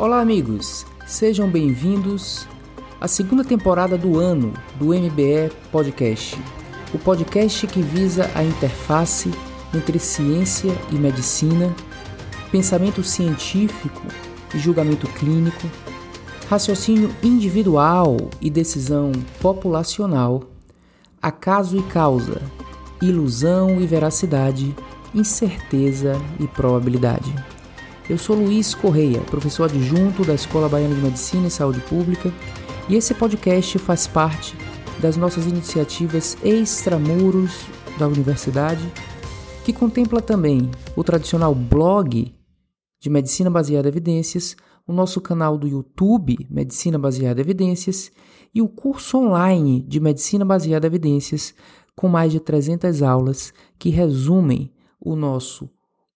Olá, amigos! Sejam bem-vindos à segunda temporada do ano do MBE Podcast, o podcast que visa a interface entre ciência e medicina, pensamento científico e julgamento clínico, raciocínio individual e decisão populacional, acaso e causa, ilusão e veracidade, incerteza e probabilidade. Eu sou Luiz Correia, professor adjunto da Escola Baiana de Medicina e Saúde Pública, e esse podcast faz parte das nossas iniciativas extramuros da universidade, que contempla também o tradicional blog de Medicina Baseada em Evidências, o nosso canal do YouTube Medicina Baseada em Evidências e o curso online de Medicina Baseada em Evidências, com mais de 300 aulas que resumem o nosso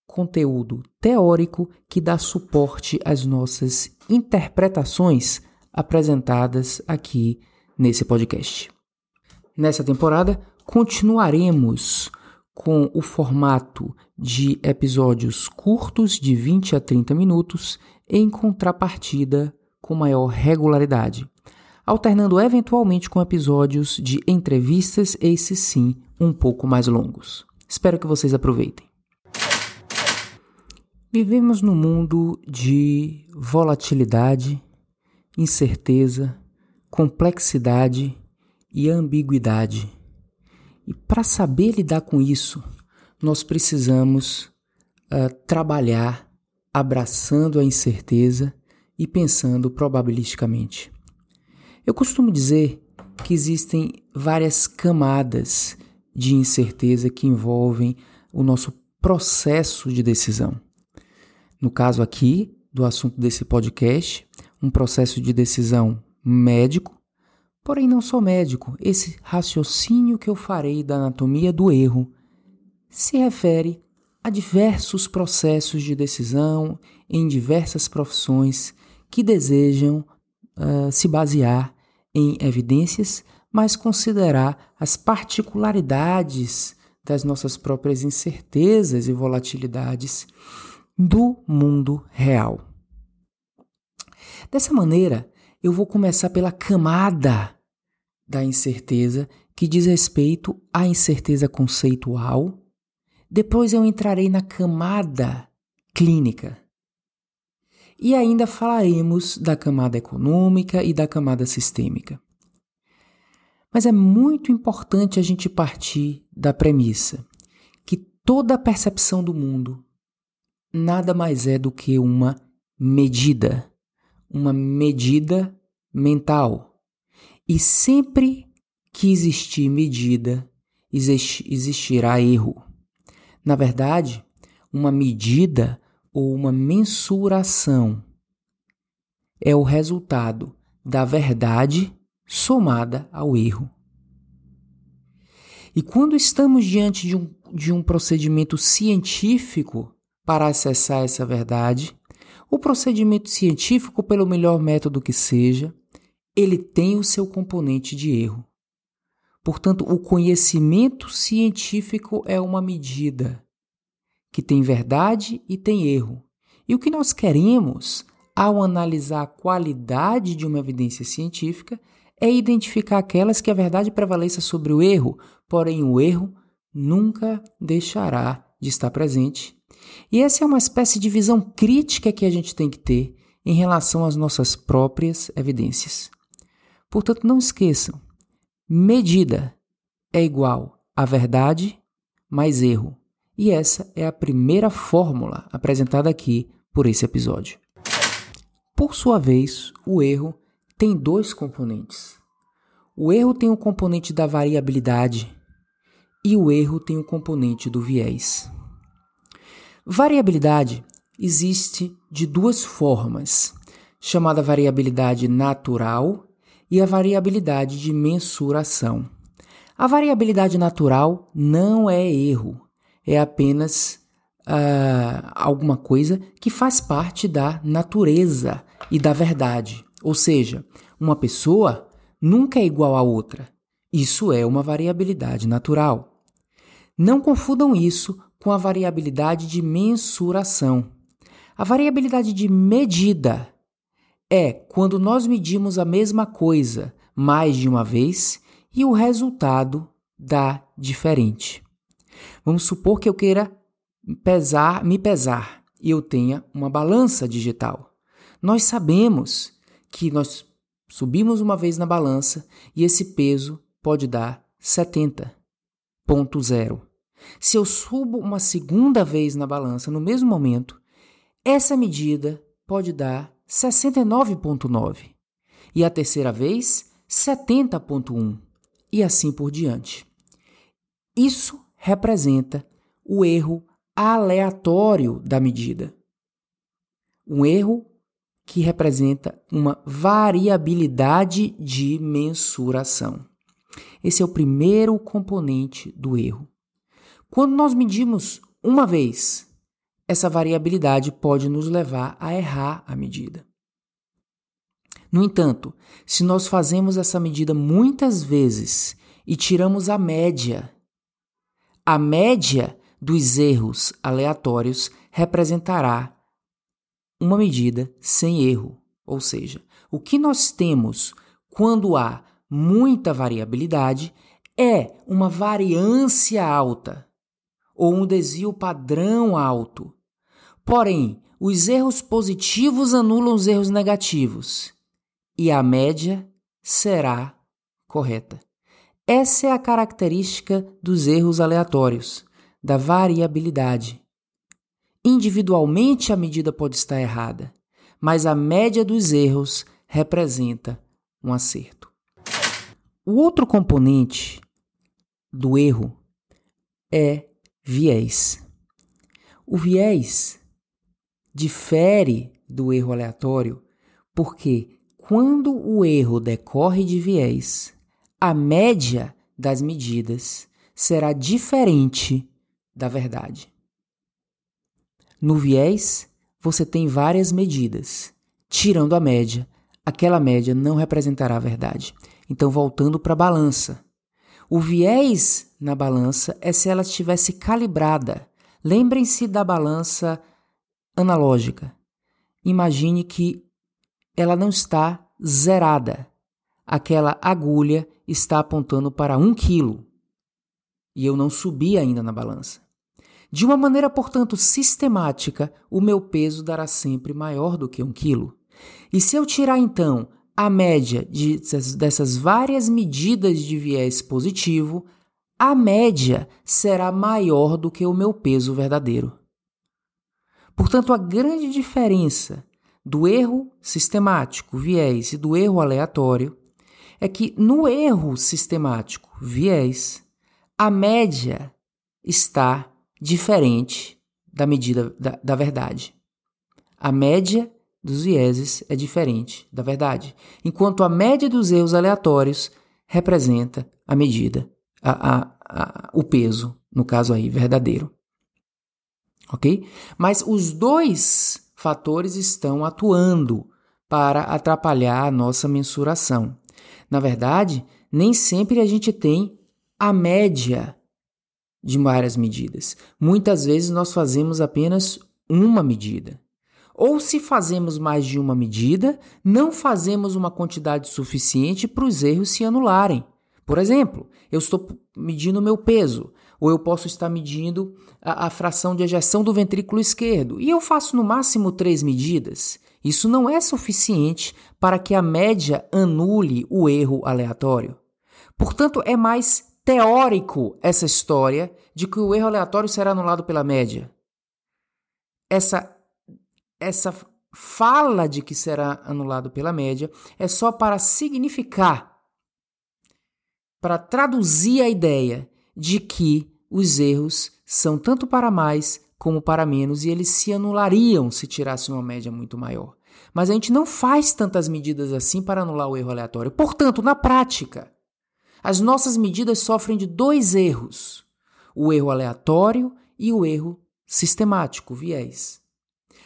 conteúdo teórico que dá suporte às nossas interpretações apresentadas aqui nesse podcast. Nessa temporada, continuaremos com o formato de episódios curtos de 20 a 30 minutos em contrapartida com maior regularidade, alternando eventualmente com episódios de entrevistas, esses sim, um pouco mais longos. Espero que vocês aproveitem. Vivemos num mundo de volatilidade, incerteza, complexidade e ambiguidade. E para saber lidar com isso, nós precisamos uh, trabalhar abraçando a incerteza e pensando probabilisticamente. Eu costumo dizer que existem várias camadas de incerteza que envolvem o nosso processo de decisão. No caso aqui do assunto desse podcast, um processo de decisão médico, porém não só médico, esse raciocínio que eu farei da anatomia do erro se refere a diversos processos de decisão em diversas profissões que desejam uh, se basear em evidências, mas considerar as particularidades das nossas próprias incertezas e volatilidades do mundo real. Dessa maneira, eu vou começar pela camada da incerteza que diz respeito à incerteza conceitual. Depois eu entrarei na camada clínica. E ainda falaremos da camada econômica e da camada sistêmica. Mas é muito importante a gente partir da premissa que toda a percepção do mundo nada mais é do que uma medida, uma medida mental. E sempre que existir medida, existirá erro. Na verdade, uma medida ou uma mensuração é o resultado da verdade somada ao erro. E quando estamos diante de um, de um procedimento científico, para acessar essa verdade, o procedimento científico, pelo melhor método que seja, ele tem o seu componente de erro. Portanto, o conhecimento científico é uma medida que tem verdade e tem erro. E o que nós queremos ao analisar a qualidade de uma evidência científica é identificar aquelas que a verdade prevaleça sobre o erro, porém o erro nunca deixará de estar presente e essa é uma espécie de visão crítica que a gente tem que ter em relação às nossas próprias evidências. Portanto, não esqueçam: medida é igual a verdade mais erro. E essa é a primeira fórmula apresentada aqui por esse episódio. Por sua vez, o erro tem dois componentes. O erro tem o componente da variabilidade e o erro tem o componente do viés. Variabilidade existe de duas formas, chamada variabilidade natural e a variabilidade de mensuração. A variabilidade natural não é erro, é apenas uh, alguma coisa que faz parte da natureza e da verdade. Ou seja, uma pessoa nunca é igual a outra. Isso é uma variabilidade natural. Não confundam isso com a variabilidade de mensuração. A variabilidade de medida é quando nós medimos a mesma coisa mais de uma vez e o resultado dá diferente. Vamos supor que eu queira pesar, me pesar e eu tenha uma balança digital. Nós sabemos que nós subimos uma vez na balança e esse peso pode dar 70.0. Se eu subo uma segunda vez na balança no mesmo momento, essa medida pode dar 69,9 e a terceira vez 70,1 e assim por diante. Isso representa o erro aleatório da medida. Um erro que representa uma variabilidade de mensuração. Esse é o primeiro componente do erro. Quando nós medimos uma vez, essa variabilidade pode nos levar a errar a medida. No entanto, se nós fazemos essa medida muitas vezes e tiramos a média, a média dos erros aleatórios representará uma medida sem erro. Ou seja, o que nós temos quando há muita variabilidade é uma variância alta ou um desvio padrão alto. Porém, os erros positivos anulam os erros negativos e a média será correta. Essa é a característica dos erros aleatórios, da variabilidade. Individualmente a medida pode estar errada, mas a média dos erros representa um acerto. O outro componente do erro é viés. O viés difere do erro aleatório porque quando o erro decorre de viés, a média das medidas será diferente da verdade. No viés, você tem várias medidas. Tirando a média, aquela média não representará a verdade. Então, voltando para a balança. O viés na balança é se ela estivesse calibrada. Lembrem-se da balança analógica. Imagine que ela não está zerada. Aquela agulha está apontando para um quilo e eu não subi ainda na balança. De uma maneira, portanto, sistemática, o meu peso dará sempre maior do que um quilo. E se eu tirar então a média de, dessas várias medidas de viés positivo, a média será maior do que o meu peso verdadeiro. Portanto, a grande diferença do erro sistemático, viés, e do erro aleatório é que no erro sistemático, viés, a média está diferente da medida da, da verdade. A média dos vieses é diferente da verdade, enquanto a média dos erros aleatórios representa a medida, a, a, a, o peso, no caso aí, verdadeiro. Ok? Mas os dois fatores estão atuando para atrapalhar a nossa mensuração. Na verdade, nem sempre a gente tem a média de várias medidas. Muitas vezes nós fazemos apenas uma medida. Ou se fazemos mais de uma medida, não fazemos uma quantidade suficiente para os erros se anularem. Por exemplo, eu estou medindo o meu peso, ou eu posso estar medindo a, a, fração de ejeção do ventrículo esquerdo, e eu faço no máximo três medidas. Isso não é suficiente para que a média anule o erro aleatório. Portanto, é mais teórico essa história de que o erro aleatório será anulado pela média. Essa, essa fala de que será anulado pela média é só para significar, para traduzir a ideia de que os erros são tanto para mais como para menos e eles se anulariam se tirasse uma média muito maior. Mas a gente não faz tantas medidas assim para anular o erro aleatório. Portanto, na prática, as nossas medidas sofrem de dois erros: o erro aleatório e o erro sistemático, viés.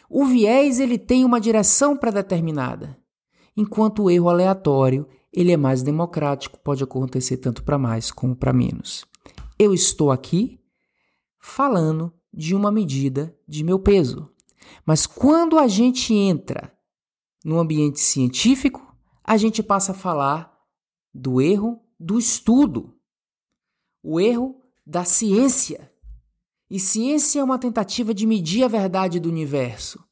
O viés ele tem uma direção pré-determinada, enquanto o erro aleatório ele é mais democrático, pode acontecer tanto para mais como para menos. Eu estou aqui falando de uma medida de meu peso, mas quando a gente entra no ambiente científico, a gente passa a falar do erro do estudo, o erro da ciência. E ciência é uma tentativa de medir a verdade do universo.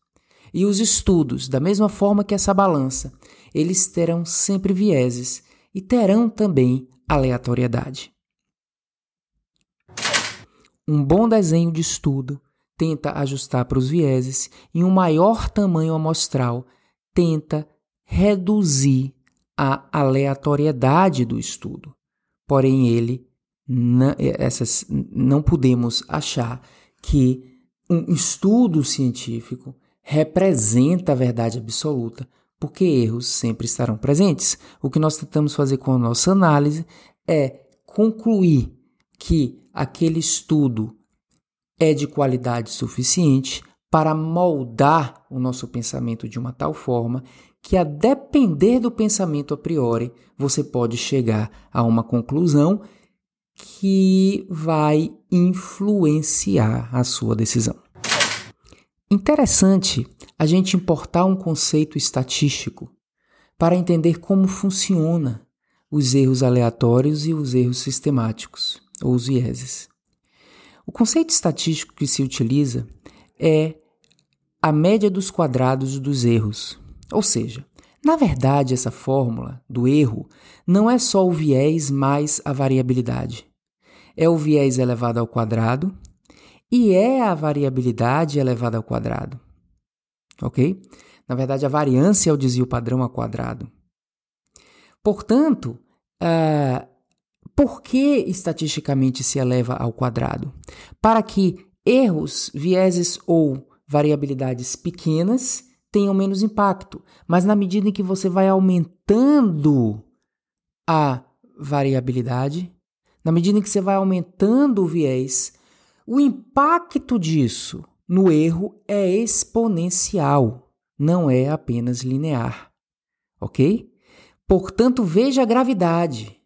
E os estudos, da mesma forma que essa balança, eles terão sempre vieses e terão também aleatoriedade. Um bom desenho de estudo tenta ajustar para os vieses e um maior tamanho amostral tenta reduzir a aleatoriedade do estudo. Porém, ele não, essas, não podemos achar que um estudo científico representa a verdade absoluta, porque erros sempre estarão presentes. O que nós tentamos fazer com a nossa análise é concluir que aquele estudo é de qualidade suficiente para moldar o nosso pensamento de uma tal forma que, a depender do pensamento a priori, você pode chegar a uma conclusão que vai influenciar a sua decisão. Interessante a gente importar um conceito estatístico para entender como funciona os erros aleatórios e os erros sistemáticos, ou os vieses. O conceito estatístico que se utiliza é a média dos quadrados dos erros. Ou seja, na verdade, essa fórmula do erro não é só o viés mais a variabilidade. É o viés elevado ao quadrado e é a variabilidade elevada ao quadrado. Ok? Na verdade, a variância é o desvio padrão ao quadrado. Portanto, uh, por que estatisticamente se eleva ao quadrado? Para que erros, vieses ou variabilidades pequenas tenham menos impacto. Mas na medida em que você vai aumentando a variabilidade, na medida em que você vai aumentando o viés, o impacto disso no erro é exponencial, não é apenas linear. Ok? Portanto, veja a gravidade.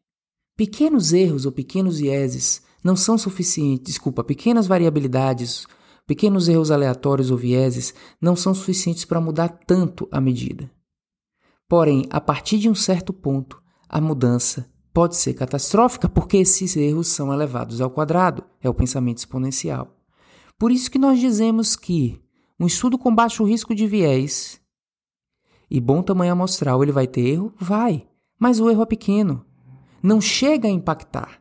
Pequenos erros ou pequenos vieses não são suficientes, desculpa, pequenas variabilidades Pequenos erros aleatórios ou vieses não são suficientes para mudar tanto a medida. Porém, a partir de um certo ponto, a mudança pode ser catastrófica porque esses erros são elevados ao quadrado, é o pensamento exponencial. Por isso que nós dizemos que um estudo com baixo risco de viés e bom tamanho amostral, ele vai ter erro? Vai, mas o erro é pequeno. Não chega a impactar.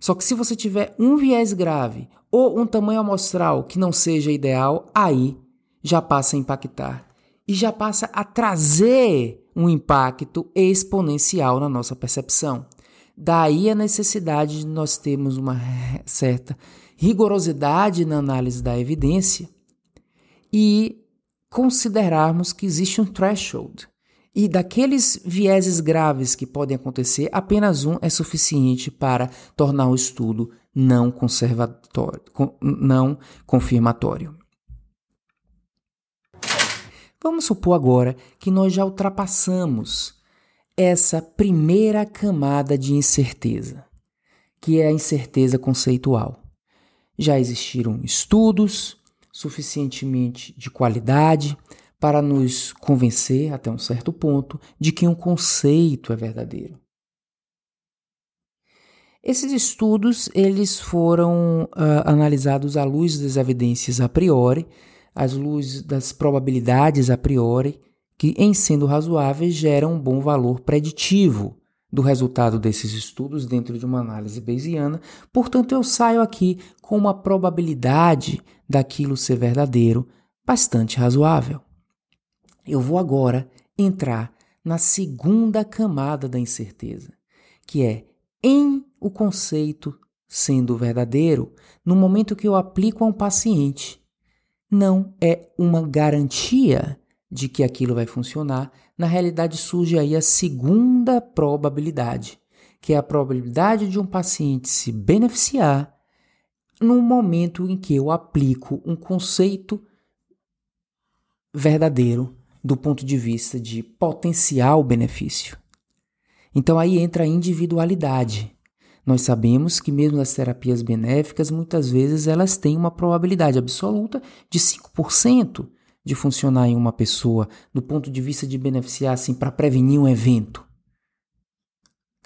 Só que se você tiver um viés grave ou um tamanho amostral que não seja ideal, aí já passa a impactar e já passa a trazer um impacto exponencial na nossa percepção. Daí a necessidade de nós termos uma certa rigorosidade na análise da evidência e considerarmos que existe um threshold. E daqueles vieses graves que podem acontecer, apenas um é suficiente para tornar o estudo não conservatório, não confirmatório. Vamos supor agora que nós já ultrapassamos essa primeira camada de incerteza, que é a incerteza conceitual. Já existiram estudos suficientemente de qualidade para nos convencer, até um certo ponto, de que um conceito é verdadeiro. Esses estudos eles foram uh, analisados à luz das evidências a priori, à luz das probabilidades a priori, que, em sendo razoáveis, geram um bom valor preditivo do resultado desses estudos dentro de uma análise bayesiana. Portanto, eu saio aqui com uma probabilidade daquilo ser verdadeiro bastante razoável. Eu vou agora entrar na segunda camada da incerteza, que é em o conceito sendo verdadeiro, no momento que eu aplico a um paciente, não é uma garantia de que aquilo vai funcionar. Na realidade, surge aí a segunda probabilidade, que é a probabilidade de um paciente se beneficiar no momento em que eu aplico um conceito verdadeiro do ponto de vista de potencial benefício. Então aí entra a individualidade. Nós sabemos que mesmo as terapias benéficas, muitas vezes elas têm uma probabilidade absoluta de 5% de funcionar em uma pessoa do ponto de vista de beneficiar assim para prevenir um evento?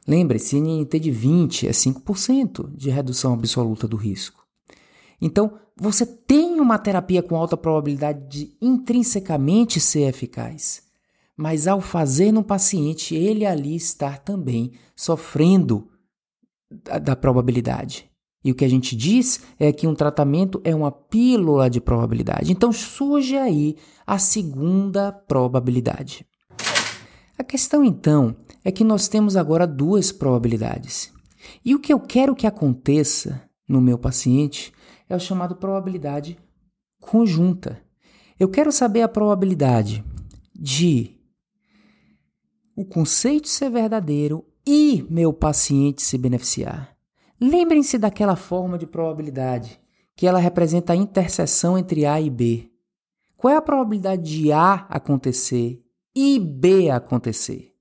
Lembre-se, NNT de 20 é 5% de redução absoluta do risco. Então, você tem uma terapia com alta probabilidade de intrinsecamente ser eficaz, mas ao fazer no paciente, ele ali estar também sofrendo da, da probabilidade. E o que a gente diz é que um tratamento é uma pílula de probabilidade. Então surge aí a segunda probabilidade. A questão então é que nós temos agora duas probabilidades. E o que eu quero que aconteça no meu paciente é o chamado probabilidade conjunta. Eu quero saber a probabilidade de o conceito ser verdadeiro e meu paciente se beneficiar. Lembrem-se daquela forma de probabilidade que ela representa a interseção entre A e B. Qual é a probabilidade de A acontecer e B acontecer?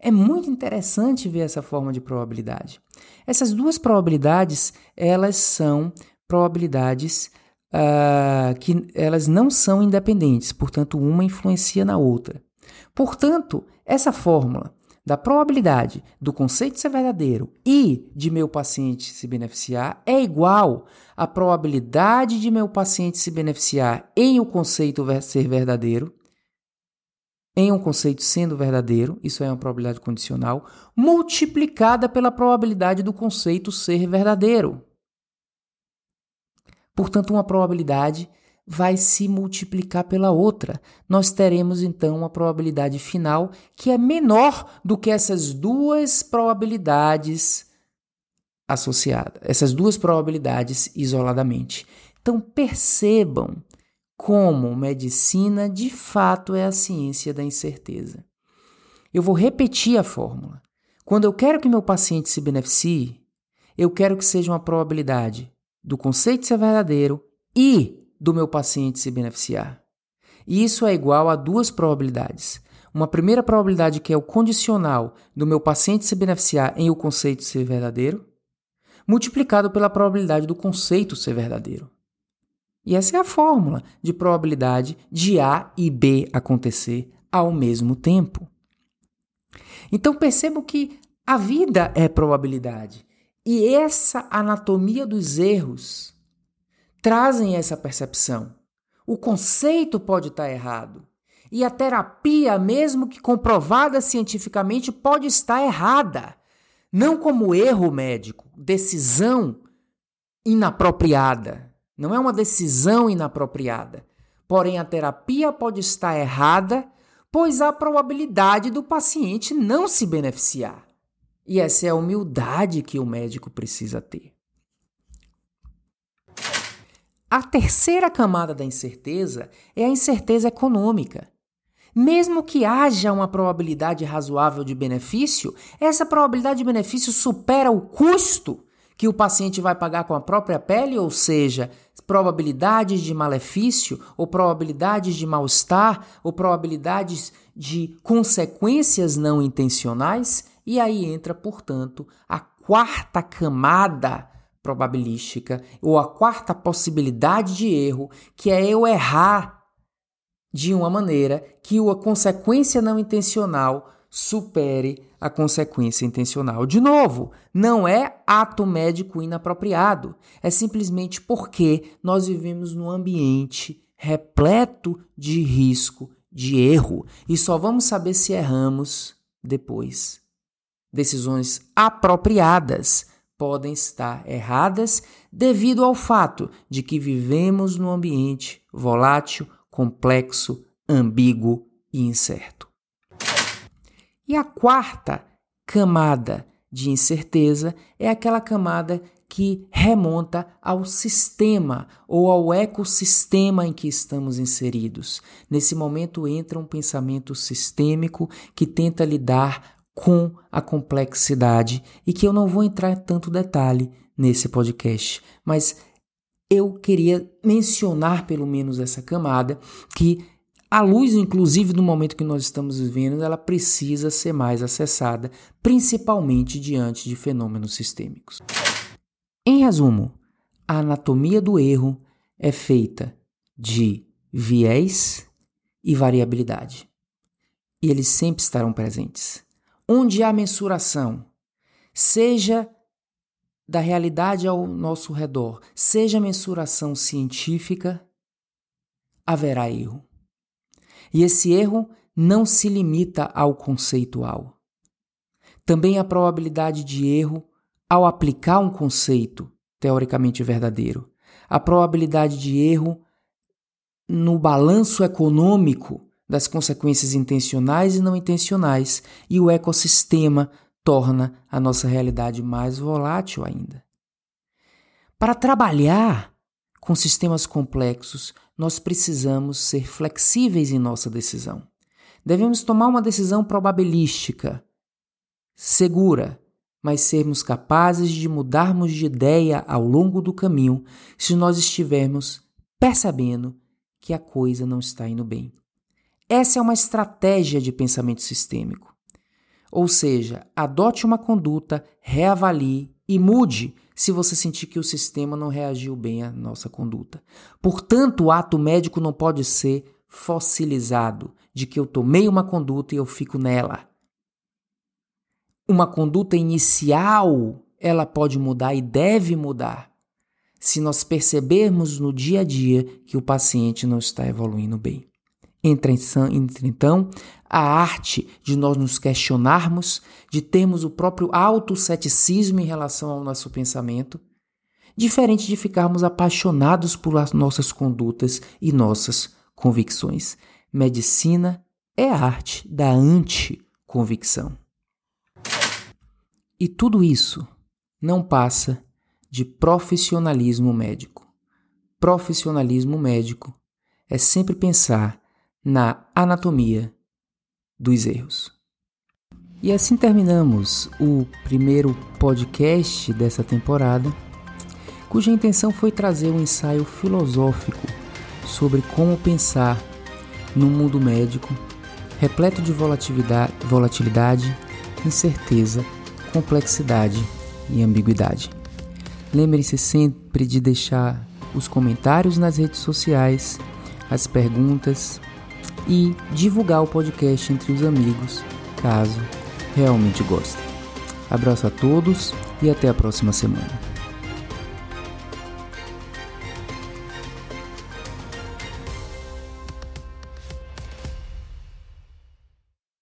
É muito interessante ver essa forma de probabilidade. Essas duas probabilidades, elas são probabilidades uh, que elas não são independentes, portanto, uma influencia na outra. Portanto, essa fórmula da probabilidade do conceito ser verdadeiro e de meu paciente se beneficiar é igual à probabilidade de meu paciente se beneficiar em o conceito ser verdadeiro em um conceito sendo verdadeiro, isso é uma probabilidade condicional, multiplicada pela probabilidade do conceito ser verdadeiro. Portanto, uma probabilidade vai se multiplicar pela outra. Nós teremos então uma probabilidade final que é menor do que essas duas probabilidades associadas, essas duas probabilidades isoladamente. Então percebam como medicina de fato é a ciência da incerteza. Eu vou repetir a fórmula. Quando eu quero que meu paciente se beneficie, eu quero que seja uma probabilidade do conceito ser verdadeiro e do meu paciente se beneficiar. E isso é igual a duas probabilidades. Uma primeira probabilidade que é o condicional do meu paciente se beneficiar em o conceito ser verdadeiro, multiplicado pela probabilidade do conceito ser verdadeiro. E essa é a fórmula de probabilidade de A e B acontecer ao mesmo tempo. Então percebo que a vida é probabilidade. E essa anatomia dos erros trazem essa percepção. O conceito pode estar errado. E a terapia, mesmo que comprovada cientificamente, pode estar errada. Não como erro médico, decisão inapropriada. Não é uma decisão inapropriada. Porém, a terapia pode estar errada, pois há probabilidade do paciente não se beneficiar. E essa é a humildade que o médico precisa ter. A terceira camada da incerteza é a incerteza econômica. Mesmo que haja uma probabilidade razoável de benefício, essa probabilidade de benefício supera o custo que o paciente vai pagar com a própria pele, ou seja, probabilidades de malefício, ou probabilidades de mal-estar, ou probabilidades de consequências não intencionais, e aí entra, portanto, a quarta camada probabilística, ou a quarta possibilidade de erro, que é eu errar de uma maneira que a consequência não intencional supere a consequência intencional. De novo, não é ato médico inapropriado, é simplesmente porque nós vivemos num ambiente repleto de risco de erro e só vamos saber se erramos depois. Decisões apropriadas podem estar erradas devido ao fato de que vivemos num ambiente volátil, complexo, ambíguo e incerto. E a quarta camada de incerteza é aquela camada que remonta ao sistema ou ao ecossistema em que estamos inseridos. Nesse momento entra um pensamento sistêmico que tenta lidar com a complexidade e que eu não vou entrar em tanto detalhe nesse podcast, mas eu queria mencionar pelo menos essa camada que a luz, inclusive no momento que nós estamos vivendo, ela precisa ser mais acessada, principalmente diante de fenômenos sistêmicos. Em resumo, a anatomia do erro é feita de viés e variabilidade. E eles sempre estarão presentes. Onde há mensuração, seja da realidade ao nosso redor, seja mensuração científica, haverá erro. E esse erro não se limita ao conceitual. Também a probabilidade de erro ao aplicar um conceito teoricamente verdadeiro. A probabilidade de erro no balanço econômico das consequências intencionais e não intencionais, e o ecossistema torna a nossa realidade mais volátil ainda. Para trabalhar com sistemas complexos, nós precisamos ser flexíveis em nossa decisão. Devemos tomar uma decisão probabilística, segura, mas sermos capazes de mudarmos de ideia ao longo do caminho se nós estivermos percebendo que a coisa não está indo bem. Essa é uma estratégia de pensamento sistêmico. Ou seja, adote uma conduta, reavalie e mude se você sentir que o sistema não reagiu bem à nossa conduta. Portanto, o ato médico não pode ser fossilizado, de que eu tomei uma conduta e eu fico nela. Uma conduta inicial, ela pode mudar e deve mudar se nós percebermos no dia a dia que o paciente não está evoluindo bem. Entra então a arte de nós nos questionarmos, de termos o próprio autoceticismo em relação ao nosso pensamento, diferente de ficarmos apaixonados por nossas condutas e nossas convicções. Medicina é a arte da anticonvicção. E tudo isso não passa de profissionalismo médico. Profissionalismo médico é sempre pensar na anatomia dos erros. E assim terminamos o primeiro podcast dessa temporada, cuja intenção foi trazer um ensaio filosófico sobre como pensar no mundo médico repleto de volatilidade, volatilidade incerteza, complexidade e ambiguidade. Lembre-se sempre de deixar os comentários nas redes sociais, as perguntas e divulgar o podcast entre os amigos, caso realmente gostem. Abraço a todos e até a próxima semana.